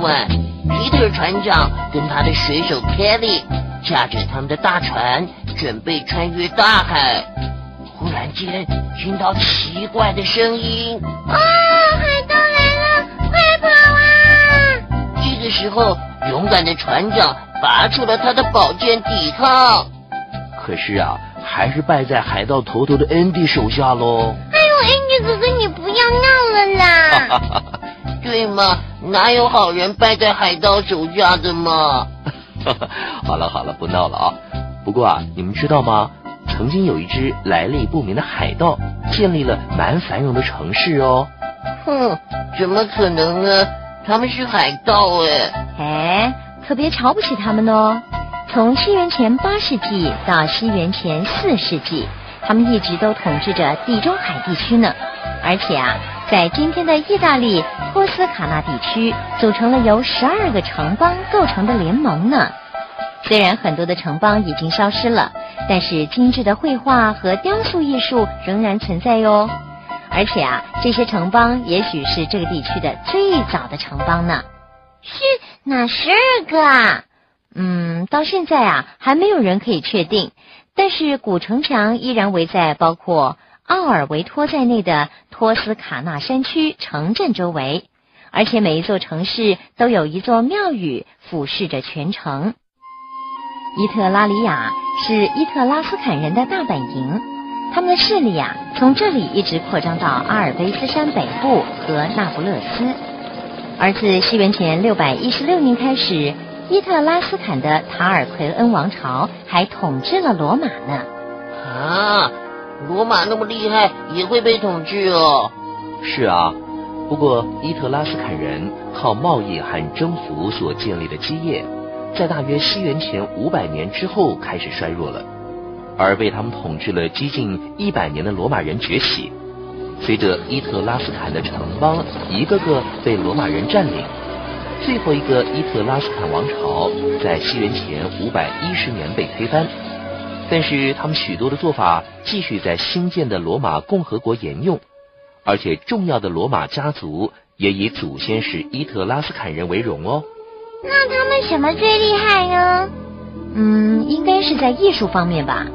晚，皮特船长跟他的水手 Kelly 驾着他们的大船，准备穿越大海。忽然间，听到奇怪的声音，啊，海盗来了，快跑啊！这个时候，勇敢的船长拔出了他的宝剑抵抗，可是啊，还是败在海盗头头的 Andy 手下喽。哎呦，Andy 哥哥，你不要闹了啦！对吗？哪有好人败在海盗手下的嘛？好了好了，不闹了啊！不过啊，你们知道吗？曾经有一支来历不明的海盗，建立了蛮繁荣的城市哦。哼，怎么可能呢？他们是海盗哎！哎，可别瞧不起他们哦。从西元前八世纪到西元前四世纪，他们一直都统治着地中海地区呢。而且啊，在今天的意大利托斯卡纳地区，组成了由十二个城邦构成的联盟呢。虽然很多的城邦已经消失了，但是精致的绘画和雕塑艺术仍然存在哟。而且啊，这些城邦也许是这个地区的最早的城邦呢。是哪十二个啊？嗯，到现在啊，还没有人可以确定。但是古城墙依然围在包括奥尔维托在内的托斯卡纳山区城镇周围，而且每一座城市都有一座庙宇俯视着全城。伊特拉里亚是伊特拉斯坎人的大本营，他们的势力啊，从这里一直扩张到阿尔卑斯山北部和那不勒斯。而自西元前六百一十六年开始，伊特拉斯坎的塔尔奎恩王朝还统治了罗马呢。啊，罗马那么厉害，也会被统治哦？是啊，不过伊特拉斯坎人靠贸易和征服所建立的基业。在大约西元前五百年之后开始衰弱了，而被他们统治了接近一百年的罗马人崛起。随着伊特拉斯坎的城邦一个个被罗马人占领，最后一个伊特拉斯坎王朝在西元前五百一十年被推翻。但是他们许多的做法继续在新建的罗马共和国沿用，而且重要的罗马家族也以祖先是伊特拉斯坎人为荣哦。那他们什么最厉害呢？嗯，应该是在艺术方面吧。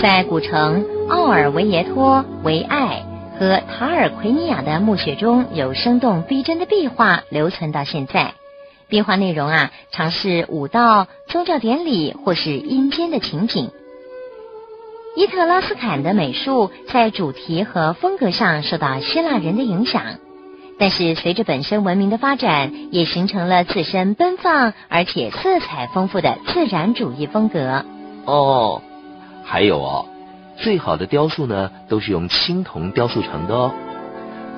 在古城奥尔维耶托、维埃和塔尔奎尼亚的墓穴中有生动逼真的壁画留存到现在。壁画内容啊，常是舞蹈、宗教典礼或是阴间的情景。伊特拉斯坎的美术在主题和风格上受到希腊人的影响。但是，随着本身文明的发展，也形成了自身奔放而且色彩丰富的自然主义风格。哦，还有哦，最好的雕塑呢，都是用青铜雕塑成的哦。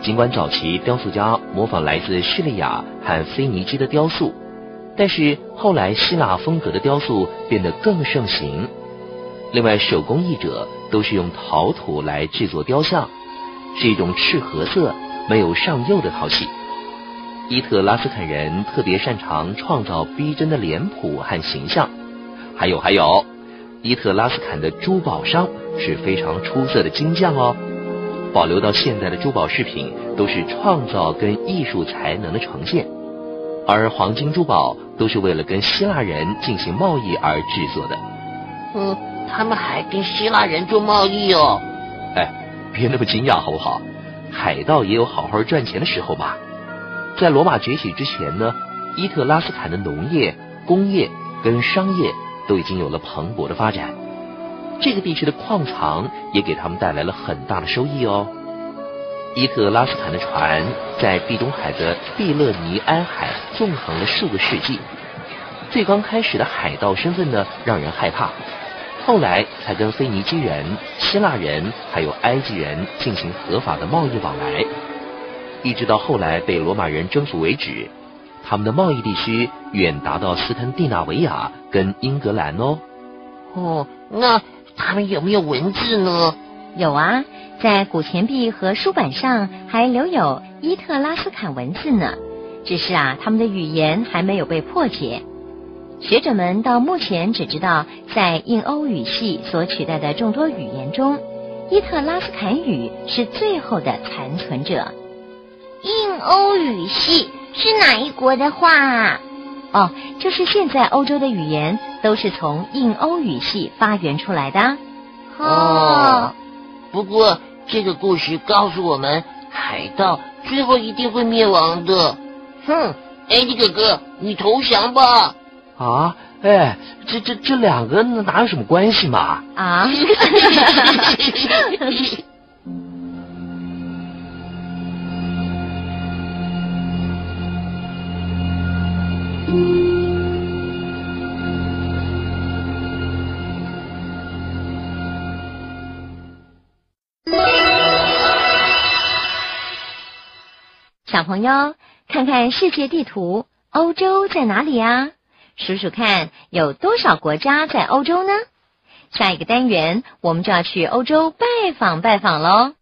尽管早期雕塑家模仿来自叙利亚和腓尼基的雕塑，但是后来希腊风格的雕塑变得更盛行。另外，手工艺者都是用陶土来制作雕像，是一种赤褐色。没有上釉的陶器，伊特拉斯坎人特别擅长创造逼真的脸谱和形象。还有还有，伊特拉斯坎的珠宝商是非常出色的金匠哦。保留到现在的珠宝饰品都是创造跟艺术才能的呈现，而黄金珠宝都是为了跟希腊人进行贸易而制作的。嗯，他们还跟希腊人做贸易哦。哎，别那么惊讶好不好？海盗也有好好赚钱的时候嘛。在罗马崛起之前呢，伊特拉斯坎的农业、工业跟商业都已经有了蓬勃的发展。这个地区的矿藏也给他们带来了很大的收益哦。伊特拉斯坦的船在地中海的蒂勒尼安海纵横了数个世纪。最刚开始的海盗身份呢，让人害怕。后来才跟腓尼基人、希腊人还有埃及人进行合法的贸易往来，一直到后来被罗马人征服为止。他们的贸易地区远达到斯堪的纳维亚跟英格兰哦。哦，那他们有没有文字呢？有啊，在古钱币和书板上还留有伊特拉斯坎文字呢。只是啊，他们的语言还没有被破解。学者们到目前只知道，在印欧语系所取代的众多语言中，伊特拉斯坎语是最后的残存者。印欧语系是哪一国的话啊？哦，就是现在欧洲的语言都是从印欧语系发源出来的。哦，不过这个故事告诉我们，海盗最后一定会灭亡的。哼，艾迪哥哥，你投降吧。啊，哎，这这这两个哪有什么关系嘛？啊，小朋友，看看世界地图，欧洲在哪里呀？数数看，有多少国家在欧洲呢？下一个单元，我们就要去欧洲拜访拜访喽。